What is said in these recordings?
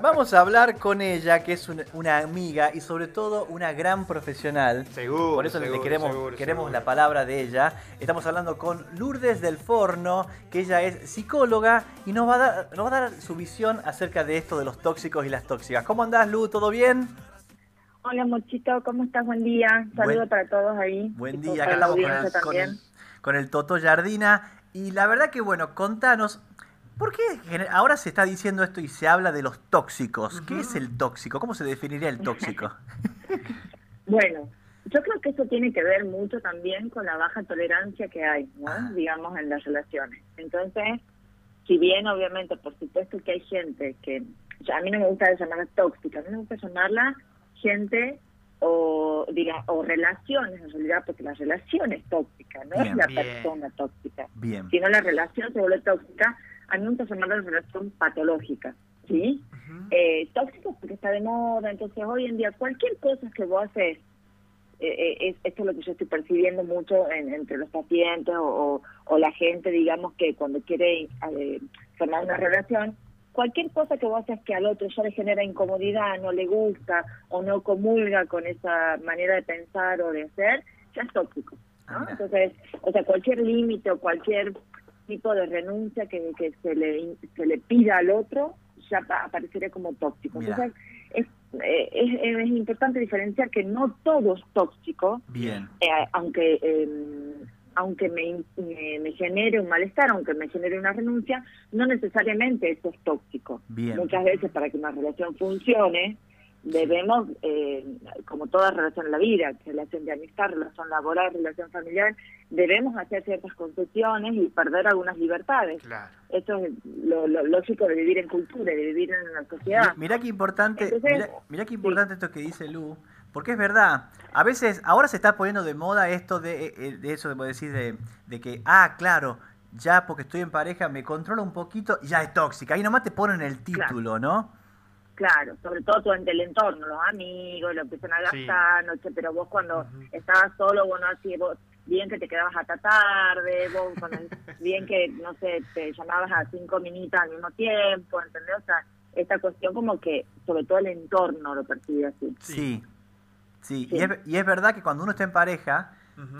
Vamos a hablar con ella, que es un- una amiga y sobre todo una gran profesional. Seguro, Por eso le seguro, queremos, seguro, queremos seguro. la palabra de ella. Estamos hablando con Lourdes del Forno, que ella es psicóloga y nos va a dar, nos va a dar su visión acerca de esto de los tóxicos y las tóxicas. ¿Cómo andás, Lu? ¿Todo bien? Hola, Mochito, ¿cómo estás? Buen día. Saludos para todos ahí. Buen día, acá estamos con el, con, el, con el Toto Jardina. Y la verdad que, bueno, contanos, ¿por qué ahora se está diciendo esto y se habla de los tóxicos? ¿Qué es el tóxico? ¿Cómo se definiría el tóxico? Bueno, yo creo que eso tiene que ver mucho también con la baja tolerancia que hay, ¿no? Ah. Digamos, en las relaciones. Entonces, si bien obviamente, por supuesto que hay gente que, a mí no me gusta llamarla tóxica, a mí me gusta llamarla gente o diga o relaciones en realidad, porque la relación es tóxica, no Bien, es la bien. persona tóxica. Bien. Si no la relación se vuelve tóxica, a mí me gusta llamarla relación patológica, ¿sí? eh, tóxicos porque está de moda, entonces hoy en día cualquier cosa que vos haces, eh, eh, es, esto es lo que yo estoy percibiendo mucho en- entre los pacientes o, o- o la gente, digamos, que cuando quiere eh, formar una relación, cualquier cosa que vos haces que al otro ya le genera incomodidad, no le gusta o no comulga con esa manera de pensar o de ser, ya es tóxico. ¿no? Entonces, o sea, cualquier límite o cualquier tipo de renuncia que, que se, le, se le pida al otro ya pa- aparecería como tóxico. Mira. Entonces, es, eh, es, es importante diferenciar que no todo es tóxico, Bien. eh, aunque eh, aunque me, me, me genere un malestar, aunque me genere una renuncia, no necesariamente eso es tóxico. Bien. Muchas veces para que una relación funcione, debemos, eh, como toda relación en la vida, relación de amistad, relación laboral, relación familiar, debemos hacer ciertas concesiones y perder algunas libertades. Claro. Eso es lo, lo lógico de vivir en cultura de vivir en una sociedad. Mirá qué importante, Entonces, mirá, mirá qué importante esto que dice Lu, porque es verdad. A veces, ahora se está poniendo de moda esto de, eh, de eso, de decir, de, de que, ah, claro, ya porque estoy en pareja me controla un poquito y ya es tóxica. Ahí nomás te ponen el título, ¿no? Claro, sobre todo todo en el entorno, los amigos, lo empiezan a Sí. gastar, no sé, pero vos cuando estabas solo, bueno, así, vos, bien que te quedabas hasta tarde, vos, cuando- bien que, no sé, te llamabas a cinco minutos al mismo tiempo, ¿entendés? O sea, esta cuestión como que, sobre todo el entorno lo percibe así. Sí. Sí, Sí. Y, es, y es verdad que cuando uno está en pareja,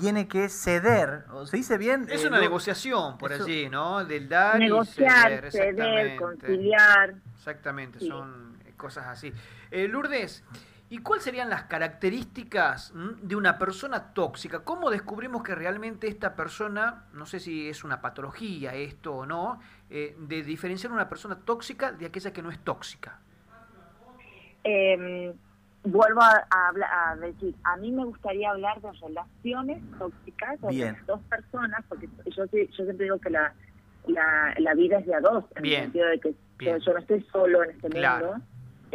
tiene que ceder. ¿o ¿Se dice bien? Es Eh, una negociación por Eso- allí, ¿no? Del dar y Negociar, ceder, conciliar. Exactamente, Sí. son cosas así. Eh, Lourdes, ¿y cuáles serían las características mm, de una persona tóxica? ¿Cómo descubrimos que realmente esta persona, no sé si es una patología esto o no, eh, de diferenciar una persona tóxica de aquella que no es tóxica? Eh, vuelvo a, a habla- a decir, a mí me gustaría hablar de relaciones tóxicas de dos personas, porque yo, yo siempre digo que la, la, la vida es de a dos, en Bien. el sentido de que Bien. yo no estoy solo en este Claro. mundo.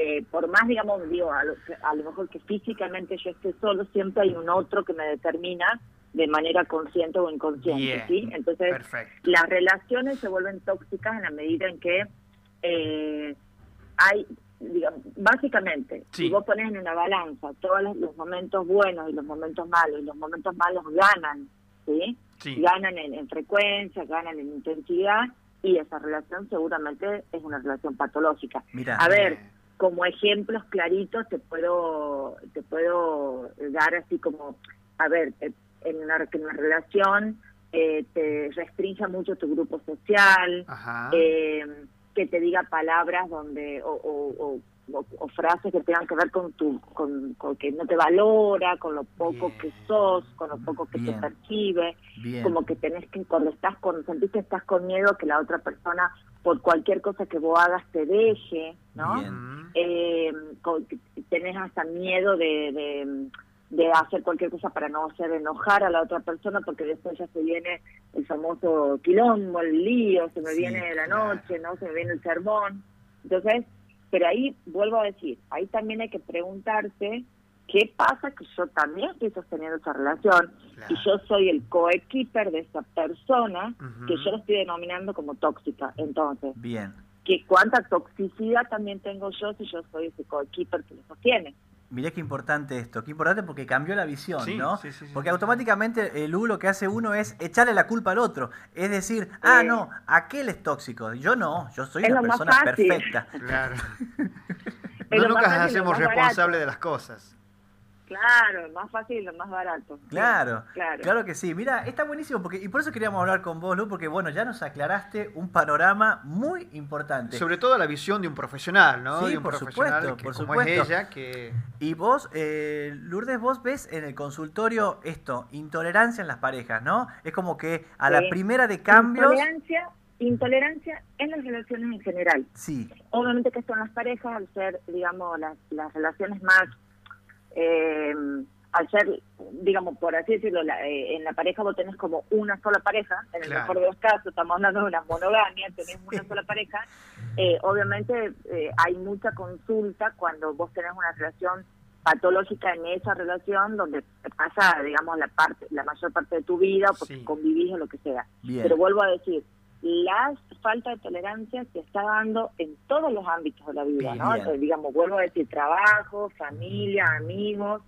Eh, por más, digamos, digo, a lo, a lo mejor que físicamente yo esté solo, siempre hay un otro que me determina de manera consciente o inconsciente, Bien. ¿sí? Entonces, Perfecto. las relaciones se vuelven tóxicas en la medida en que eh, hay, digamos, básicamente, Sí. si vos pones en una balanza todos los, los momentos buenos y los momentos malos, y los momentos malos ganan, ¿sí? Sí. Ganan en, en frecuencia, ganan en intensidad, y esa relación seguramente es una relación patológica. Mira, A ver, Bien. Como ejemplos claritos te puedo te puedo dar así como a ver eh, en una, que en una relación eh, te restrinja mucho tu grupo social Ajá. eh, que te diga palabras donde o, o- o- o- o frases que tengan que ver con tu con, con que no te valora con lo poco Bien. que sos con lo poco que Bien. te percibe bien. como que tenés que cuando estás con sentís que estás con miedo que la otra persona por cualquier cosa que vos hagas te deje no Bien. Eh, co- que tenés hasta miedo de, de, de hacer cualquier cosa para no hacer enojar a la otra persona porque después ya se viene el famoso quilombo, el lío, se me Sí, viene la noche, no se me viene el sermón. Entonces, pero ahí vuelvo a decir, ahí también hay que preguntarse qué pasa que yo también estoy sosteniendo esa relación Claro. y yo soy el coequiper de esa persona que yo lo estoy denominando como tóxica. Entonces, Bien. que cuánta toxicidad también tengo yo si yo soy ese coequiper que lo sostiene. Mirá qué importante esto, qué importante porque cambió la visión, Sí, ¿no? sí, sí, sí, porque sí. automáticamente el U lo que hace uno es echarle la culpa al otro. Es decir, ah, no, aquel es tóxico. Yo no, yo soy Es una persona perfecta. Claro. No nunca nos hacemos responsables de las cosas. Claro, más fácil y lo más barato. Sí, Claro, claro. claro que sí. Mira, está buenísimo porque y por eso queríamos hablar con vos, Lu, porque bueno, ya nos aclaraste un panorama muy importante. Sobre todo la visión de un profesional, ¿no? Sí, de un por profesional supuesto, que, por como supuesto. es ella, que Y vos, eh, Lourdes, vos ves en el consultorio esto, intolerancia en las parejas, ¿no? Es como que a la primera de cambios... Intolerancia, intolerancia en las relaciones en general. Sí, Obviamente que esto en las parejas, al ser, digamos, las, las relaciones más, eh, al ser, digamos, por así decirlo, la- eh, en la pareja vos tenés como una sola pareja, en el Claro. mejor de los casos, estamos hablando de una monogamia, tenés una sola pareja, eh, obviamente eh, hay mucha consulta cuando vos tenés una relación patológica en esa relación donde pasa, digamos, la parte, la mayor parte de tu vida, o porque Sí. convivís o lo que sea. bien. Pero vuelvo a decir, la falta de tolerancia se está dando en todos los ámbitos de la vida, ¿no? Entonces, digamos, vuelvo a decir, trabajo, familia, amigos,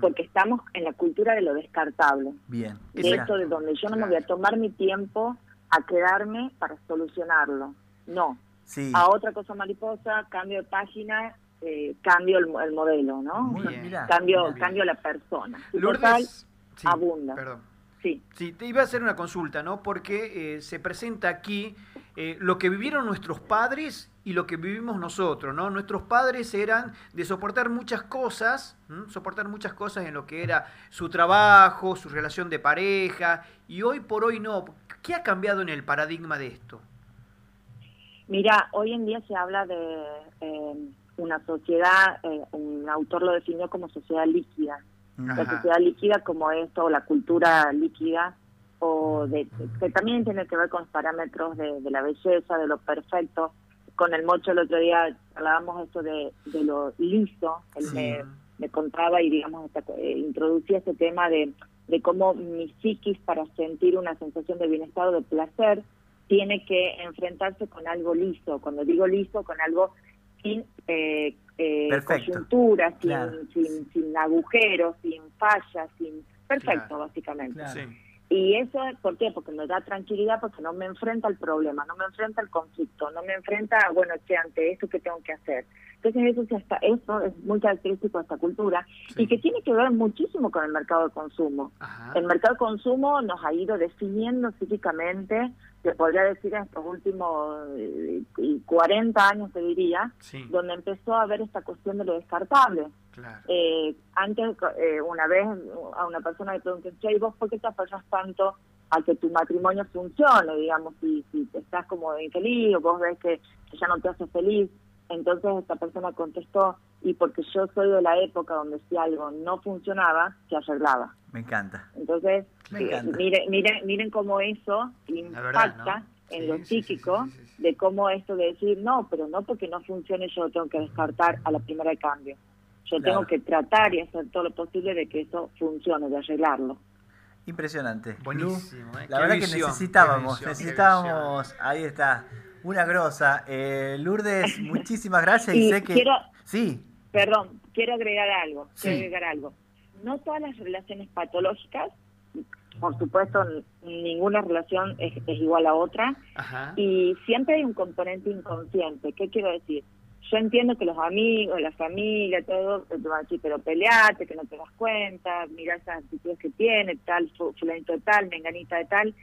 porque estamos en la cultura de lo descartable. Bien. De Mira, esto de donde yo no me voy a tomar mi tiempo a quedarme para solucionarlo. No. Sí. A otra cosa mariposa, cambio de página, eh, cambio el, el modelo, ¿no? Muy Bien. Cambio, cambio la persona. Lourdes, total, sí, abunda. Perdón. Sí. Sí, te iba a hacer una consulta, ¿no? Porque eh, se presenta aquí eh, lo que vivieron nuestros padres y lo que vivimos nosotros, ¿no? Nuestros padres eran de soportar muchas cosas, ¿m? soportar muchas cosas en lo que era su trabajo, su relación de pareja, y hoy por hoy no. ¿Qué ha cambiado en el paradigma de esto? Mira, hoy en día se habla de eh, una sociedad, eh, un autor lo definió como sociedad líquida. La sociedad líquida como esto, o la cultura líquida, o de, que también tiene que ver con los parámetros de, de la belleza, de lo perfecto. Con el mocho el otro día hablábamos esto de, de lo liso, él Sí. me, me contaba y digamos eh, introducía este tema de, de cómo mi psiquis para sentir una sensación de bienestar o de placer tiene que enfrentarse con algo liso. Cuando digo liso, con algo sin eh, Perfecto. coyuntura, sin, Claro. sin, sin agujeros, sin fallas, sin perfecto, Claro. básicamente. Claro. Sí. Y eso, ¿por qué? Porque me da tranquilidad, porque no me enfrenta al problema, no me enfrenta al conflicto, no me enfrenta a, bueno, che, ante esto que tengo que hacer. Entonces eso, está, eso es muy característico de esta cultura Sí. y que tiene que ver muchísimo con el mercado de consumo. Ajá. El mercado de consumo nos ha ido definiendo psíquicamente, se podría decir en estos últimos eh, y 40 años, te diría, Sí, donde empezó a haber esta cuestión de lo descartable. claro. Eh, antes, eh, una vez a una persona le pregunté, che, ¿y vos por qué te apoyas tanto a que tu matrimonio funcione? Digamos, si, si te estás como infeliz o vos ves que, que ya no te hace feliz. Entonces esta persona contestó, y porque yo soy de la época donde si algo no funcionaba, se arreglaba. Me encanta. Entonces, Me eh, encanta. miren, miren, miren cómo eso verdad, impacta ¿no? en Sí, lo sí, sí, psíquico sí, sí, sí. de cómo esto de decir, no, pero no porque no funcione yo lo tengo que descartar a la primera de cambio. Yo Claro. tengo que tratar y hacer todo lo posible de que eso funcione, de arreglarlo. Impresionante. Buenísimo, ¿eh? La Qué verdad visión, que necesitábamos, visión, necesitábamos, ahí está, una grosa. Eh, Lourdes, muchísimas gracias y, Y sé que... quiero- Sí, Perdón, quiero agregar algo, Sí. quiero agregar algo. No todas las relaciones patológicas, por supuesto, ninguna relación es, es igual a otra, Ajá. y siempre hay un componente inconsciente. ¿Qué quiero decir? Yo entiendo que los amigos, la familia, todo, te van a decir, pero peleate, que no te das cuenta, mira esas actitudes que tiene, tal, fu- fulanito de tal, menganita de tal.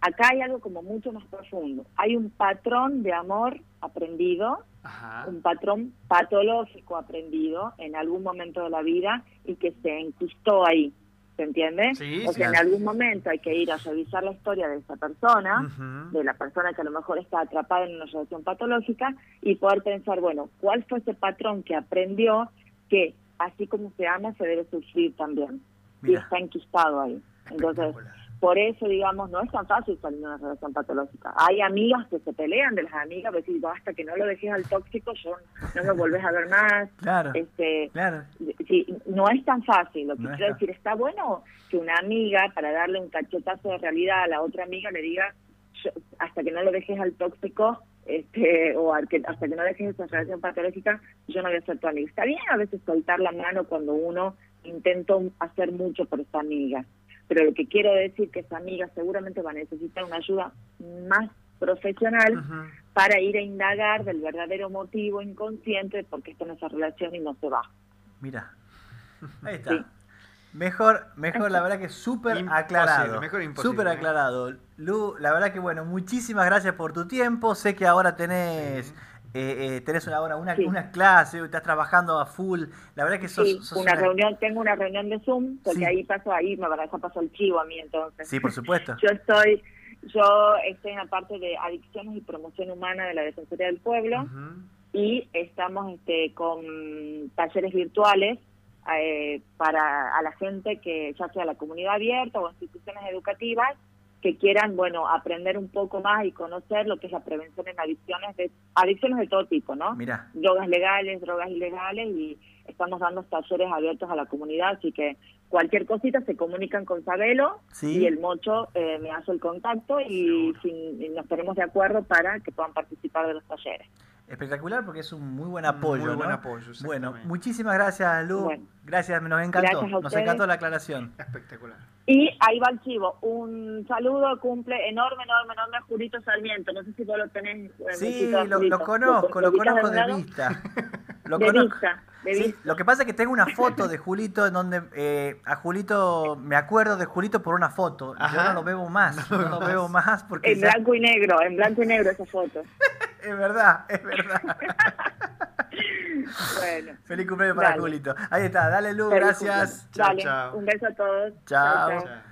Acá hay algo como mucho más profundo. Hay un patrón de amor aprendido, Ajá. un patrón patológico aprendido en algún momento de la vida y que se enquistó ahí. ¿Se entiende? Sí, o sí, sea, en algún momento hay que ir a revisar la historia de esa persona de la persona que a lo mejor está atrapada en una relación patológica y poder pensar, bueno, ¿cuál fue ese patrón que aprendió que así como se ama se debe sufrir también? Y está enquistado ahí. Entonces. Por eso, digamos, no es tan fácil salir de una relación patológica. Hay amigas que se pelean de las amigas, decir, basta que no lo dejes al tóxico, yo no me volvés a ver más. claro, Este, claro. Sí, no es tan fácil. Lo que No es quiero tan- decir, está bueno que una amiga, para darle un cachetazo de realidad a la otra amiga, le diga, yo- hasta que no lo dejes al tóxico, este, o hasta que no dejes esa relación patológica, yo no voy a ser tu amiga. Está bien a veces soltar la mano cuando uno intenta hacer mucho por esa amiga, pero lo que quiero decir que esa amiga seguramente va a necesitar una ayuda más profesional para ir a indagar del verdadero motivo inconsciente de por qué está en esa relación y no se va. Mira, ahí está. Mejor, mejor, la verdad que súper aclarado. Súper aclarado. Lu, la verdad que bueno, muchísimas gracias por tu tiempo. Sé que ahora tenés, eh, eh, tenés ahora una, una clase, estás trabajando a full. La verdad que sos, sí, una, reunión, tengo una reunión de Zoom, porque ahí paso, ahí me van a pasó el chivo a mí entonces. Sí, por supuesto. Yo estoy, yo estoy en la parte de adicciones y promoción humana de la Defensoría del Pueblo y estamos este, con talleres virtuales eh, para a la gente que ya sea la comunidad abierta o instituciones educativas que quieran bueno aprender un poco más y conocer lo que es la prevención en adicciones de adicciones de todo tipo no Mira. drogas legales drogas ilegales y estamos dando talleres abiertos a la comunidad así que cualquier cosita se comunican con Sabelo y el Mocho eh, me hace el contacto y, y nos ponemos de acuerdo para que puedan participar de los talleres espectacular porque es un muy buen apoyo. Muy buen apoyo. Bueno, muchísimas gracias, Lu. gracias, nos encantó. Nos encantó la aclaración. Espectacular. Y ahí va el chivo. Un saludo, cumple enorme, enorme, enorme a Julito Sarmiento. No sé si vos lo tenés. Sí, lo, lo, conozco, lo, conozco de vista. Lo de vista. Sí, lo que pasa es que tengo una foto de Julito en donde eh, a Julito, me acuerdo de Julito por una foto. Yo no lo veo más, no, lo veo más porque... En blanco y negro, en blanco y negro esa foto. es verdad, es verdad. bueno. Feliz cumpleaños para Julito. Ahí está, dale luz, gracias. Chao, chao. Un beso a todos. chao. chao.